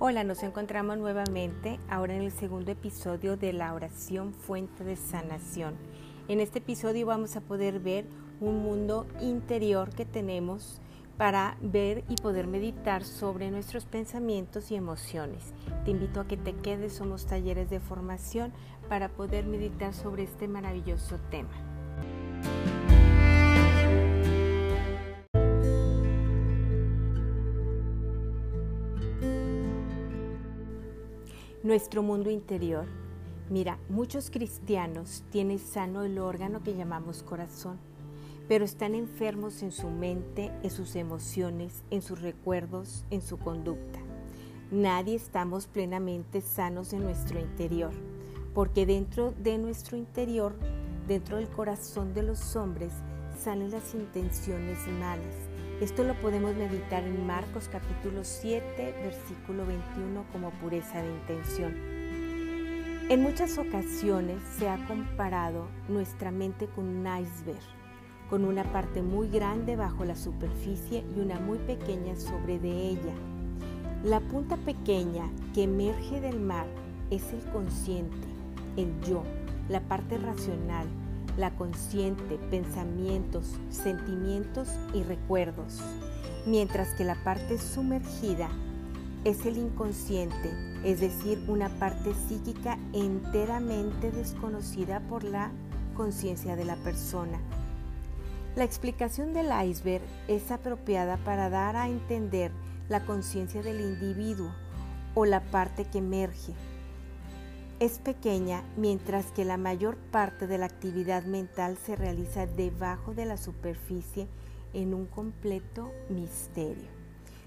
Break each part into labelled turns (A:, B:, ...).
A: Hola, nos encontramos nuevamente ahora en el segundo episodio de la oración fuente de sanación. En este episodio vamos a poder ver un mundo interior que tenemos para ver y poder meditar sobre nuestros pensamientos y emociones. Te invito a que te quedes, somos talleres de formación para poder meditar sobre este maravilloso tema. Nuestro mundo interior. Mira, muchos cristianos tienen sano el órgano que llamamos corazón, pero están enfermos en su mente, en sus emociones, en sus recuerdos, en su conducta. Nadie estamos plenamente sanos en nuestro interior, porque dentro de nuestro interior, dentro del corazón de los hombres, salen las intenciones malas, esto lo podemos meditar en Marcos capítulo 7, versículo 21 como pureza de intención. En muchas ocasiones se ha comparado nuestra mente con un iceberg, con una parte muy grande bajo la superficie y una muy pequeña sobre de ella. La punta pequeña que emerge del mar es el consciente, el yo, la parte racional, la consciente, pensamientos, sentimientos y recuerdos, mientras que la parte sumergida es el inconsciente, es decir, una parte psíquica enteramente desconocida por la conciencia de la persona. La explicación del iceberg es apropiada para dar a entender la conciencia del individuo o la parte que emerge, es pequeña mientras que la mayor parte de la actividad mental se realiza debajo de la superficie en un completo misterio.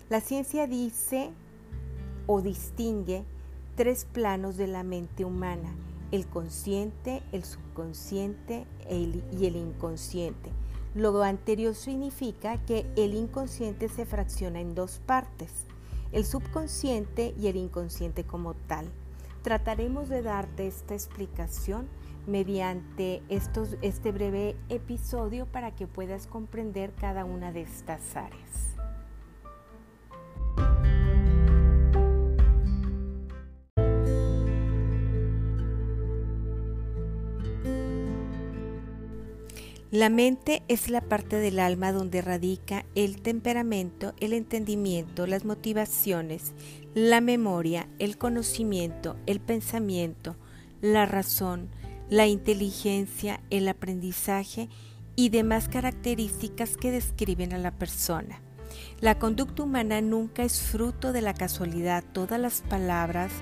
A: La ciencia dice o distingue tres planos de la mente humana, el consciente, el subconsciente y el inconsciente. Lo anterior significa que el inconsciente se fracciona en dos partes, el subconsciente y el inconsciente como tal. Trataremos de darte esta explicación mediante estos, este breve episodio para que puedas comprender cada una de estas áreas. La mente es la parte del alma donde radica el temperamento, el entendimiento, las motivaciones, la memoria, el conocimiento, el pensamiento, la razón, la inteligencia, el aprendizaje y demás características que describen a la persona. La conducta humana nunca es fruto de la casualidad. Todas las palabras,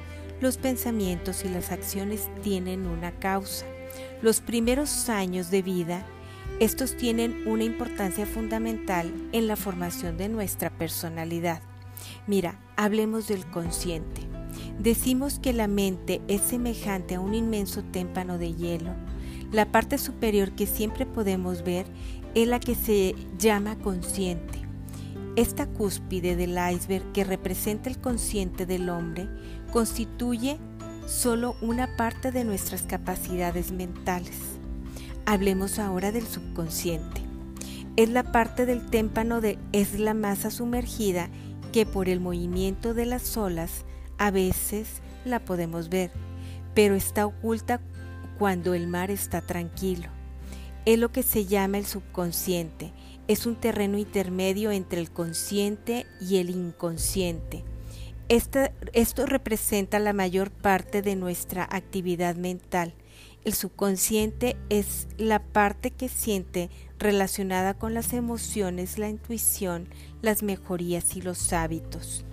A: los pensamientos y las acciones tienen una causa. Los primeros años de vida estos tienen una importancia fundamental en la formación de nuestra personalidad. Mira, hablemos del consciente. Decimos que la mente es semejante a un inmenso témpano de hielo. La parte superior que siempre podemos ver es la que se llama consciente. Esta cúspide del iceberg que representa el consciente del hombre constituye solo una parte de nuestras capacidades mentales. Hablemos ahora del subconsciente. Es la parte del témpano de es la masa sumergida que por el movimiento de las olas a veces la podemos ver, pero está oculta cuando el mar está tranquilo. Es lo que se llama el subconsciente. Es un terreno intermedio entre el consciente y el inconsciente. esto representa la mayor parte de nuestra actividad mental el subconsciente es la parte que siente relacionada con las emociones, la intuición, las mejorías y los hábitos.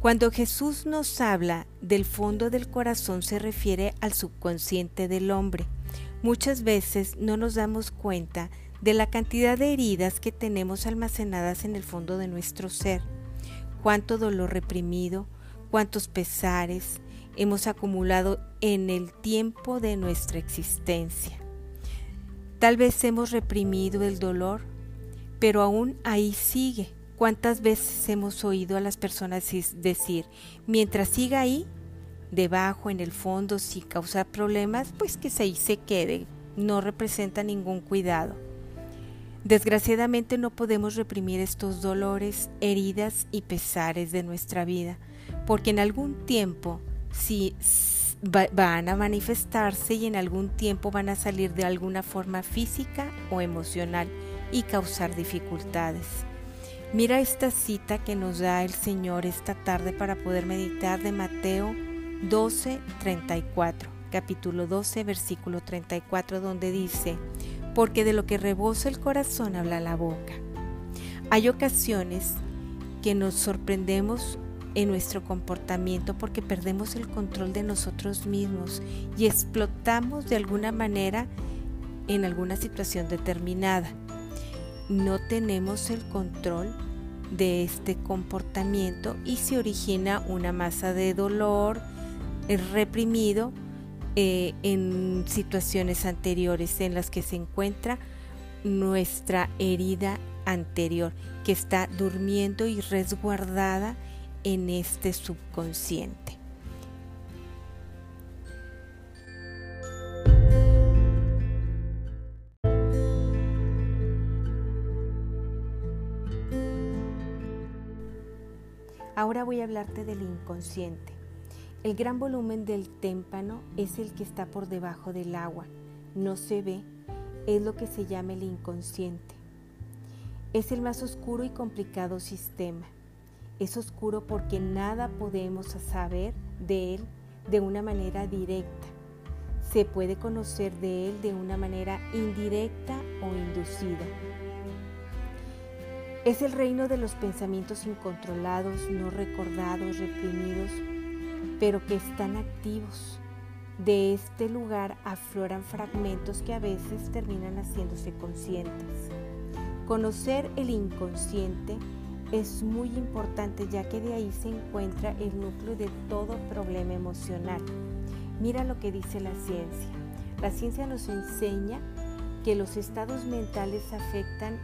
A: Cuando Jesús nos habla del fondo del corazón se refiere al subconsciente del hombre. Muchas veces no nos damos cuenta de la cantidad de heridas que tenemos almacenadas en el fondo de nuestro ser. Cuánto dolor reprimido, cuántos pesares, hemos acumulado en el tiempo de nuestra existencia. Tal vez hemos reprimido el dolor, pero aún ahí sigue. ¿Cuántas veces hemos oído a las personas decir, mientras siga ahí, debajo, en el fondo, sin causar problemas, pues que ahí se quede, no representa ningún cuidado? Desgraciadamente no podemos reprimir estos dolores, heridas y pesares de nuestra vida, porque en algún tiempo si van a manifestarse y en algún tiempo van a salir de alguna forma física o emocional y causar dificultades. Mira esta cita que nos da el Señor esta tarde para poder meditar de Mateo 12, 34, capítulo 12, versículo 34, donde dice, porque de lo que rebosa el corazón habla la boca. Hay ocasiones que nos sorprendemos en nuestro comportamiento porque perdemos el control de nosotros mismos y explotamos de alguna manera en alguna situación determinada. No tenemos el control de este comportamiento y se origina una masa de dolor reprimido eh, en situaciones anteriores en las que se encuentra nuestra herida anterior que está durmiendo y resguardada en este subconsciente. Ahora voy a hablarte del inconsciente. El gran volumen del témpano es el que está por debajo del agua. No se ve, es lo que se llama el inconsciente. Es el más oscuro y complicado sistema. Es oscuro porque nada podemos saber de él de una manera directa. Se puede conocer de él de una manera indirecta o inducida. Es el reino de los pensamientos incontrolados, no recordados, reprimidos, pero que están activos. De este lugar afloran fragmentos que a veces terminan haciéndose conscientes. Conocer el inconsciente es muy importante ya que de ahí se encuentra el núcleo de todo problema emocional. Mira lo que dice la ciencia. La ciencia nos enseña que los estados mentales afectan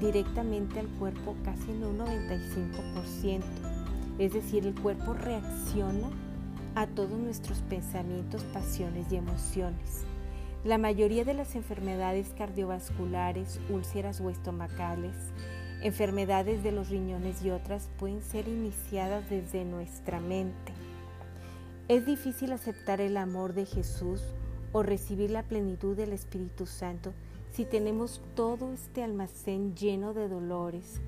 A: directamente al cuerpo casi en un 95%. Es decir, el cuerpo reacciona a todos nuestros pensamientos, pasiones y emociones. La mayoría de las enfermedades cardiovasculares, úlceras o estomacales, enfermedades de los riñones y otras pueden ser iniciadas desde nuestra mente. Es difícil aceptar el amor de Jesús o recibir la plenitud del Espíritu Santo si tenemos todo este almacén lleno de dolores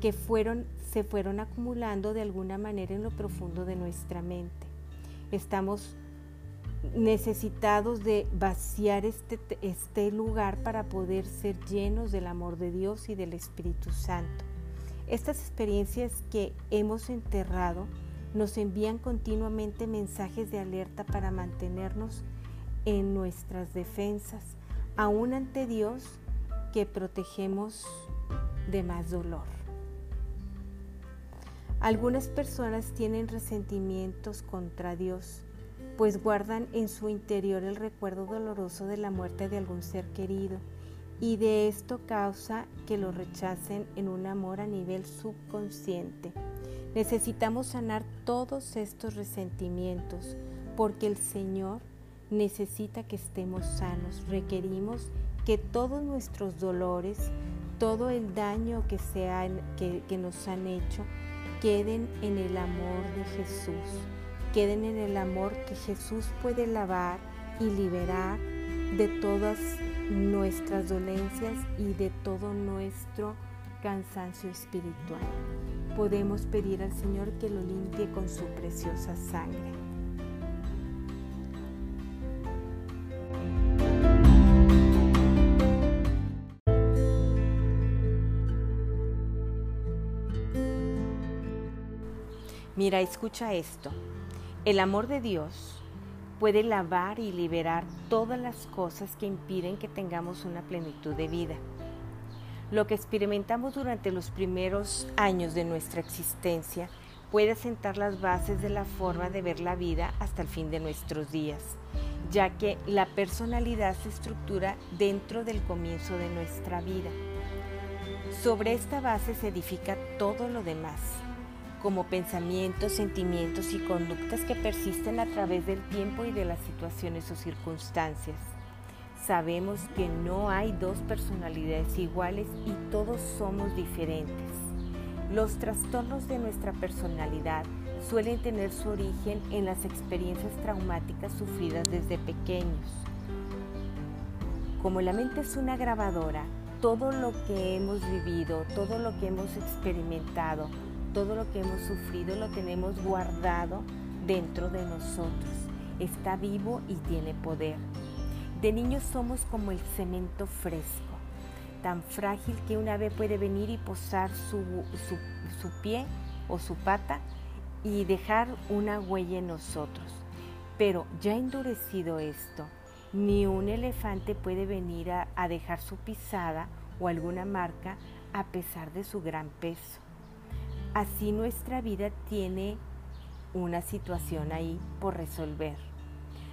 A: que fueron, se fueron acumulando de alguna manera en lo profundo de nuestra mente. Estamos necesitados de vaciar este, este lugar para poder ser llenos del amor de Dios y del Espíritu Santo. Estas experiencias que hemos enterrado nos envían continuamente mensajes de alerta para mantenernos en nuestras defensas, aún ante Dios que protegemos de más dolor. Algunas personas tienen resentimientos contra Dios pues guardan en su interior el recuerdo doloroso de la muerte de algún ser querido y de esto causa que lo rechacen en un amor a nivel subconsciente. Necesitamos sanar todos estos resentimientos porque el Señor necesita que estemos sanos. Requerimos que todos nuestros dolores, todo el daño que, que, que nos han hecho, queden en el amor de Jesús queden en el amor que Jesús puede lavar y liberar de todas nuestras dolencias y de todo nuestro cansancio espiritual. Podemos pedir al Señor que lo limpie con su preciosa sangre. Mira, escucha esto. El amor de Dios puede lavar y liberar todas las cosas que impiden que tengamos una plenitud de vida. Lo que experimentamos durante los primeros años de nuestra existencia puede sentar las bases de la forma de ver la vida hasta el fin de nuestros días, ya que la personalidad se estructura dentro del comienzo de nuestra vida. Sobre esta base se edifica todo lo demás como pensamientos, sentimientos y conductas que persisten a través del tiempo y de las situaciones o circunstancias. Sabemos que no hay dos personalidades iguales y todos somos diferentes. Los trastornos de nuestra personalidad suelen tener su origen en las experiencias traumáticas sufridas desde pequeños. Como la mente es una grabadora, todo lo que hemos vivido, todo lo que hemos experimentado, todo lo que hemos sufrido lo tenemos guardado dentro de nosotros. Está vivo y tiene poder. De niños somos como el cemento fresco, tan frágil que una vez puede venir y posar su, su pie o su pata y dejar una huella en nosotros. Pero ya endurecido esto, ni un elefante puede venir a, a, dejar su pisada o alguna marca a pesar de su gran peso. Así nuestra vida tiene una situación ahí por resolver.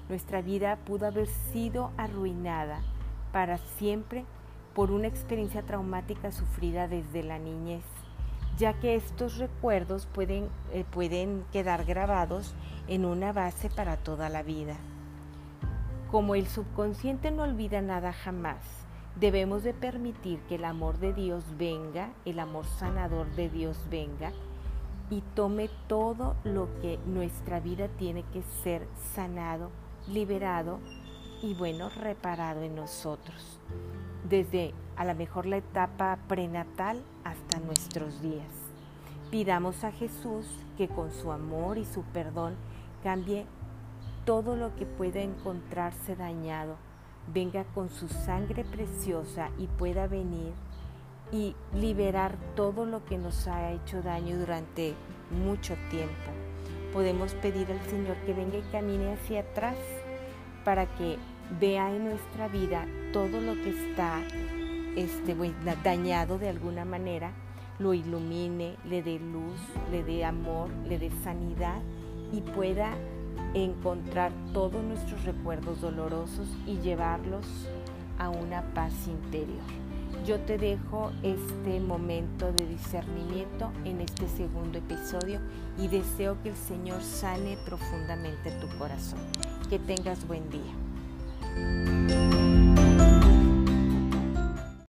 A: Nuestra vida pudo haber sido arruinada para siempre por una experiencia traumática sufrida desde la niñez ya que estos recuerdos pueden, eh, pueden quedar grabados en una base para toda la vida. Como el subconsciente no olvida nada jamás, debemos de permitir que el amor de Dios venga, el amor sanador de Dios venga y tome todo lo que nuestra vida tiene que ser sanado, liberado y bueno, reparado en nosotros desde a lo mejor la etapa prenatal hasta nuestros días. Pidamos a Jesús que con su amor y su perdón cambie todo lo que pueda encontrarse dañado, venga con su sangre preciosa y pueda venir y liberar todo lo que nos ha hecho daño durante mucho tiempo. Podemos pedir al Señor que venga y camine hacia atrás para que vea en nuestra vida todo lo que está este, dañado de alguna manera, lo ilumine, le dé luz, le dé amor, le dé sanidad y pueda encontrar todos nuestros recuerdos dolorosos y llevarlos a una paz interior. Yo te dejo este momento de discernimiento en este segundo episodio y deseo que el Señor sane profundamente tu corazón. Que tengas buen día.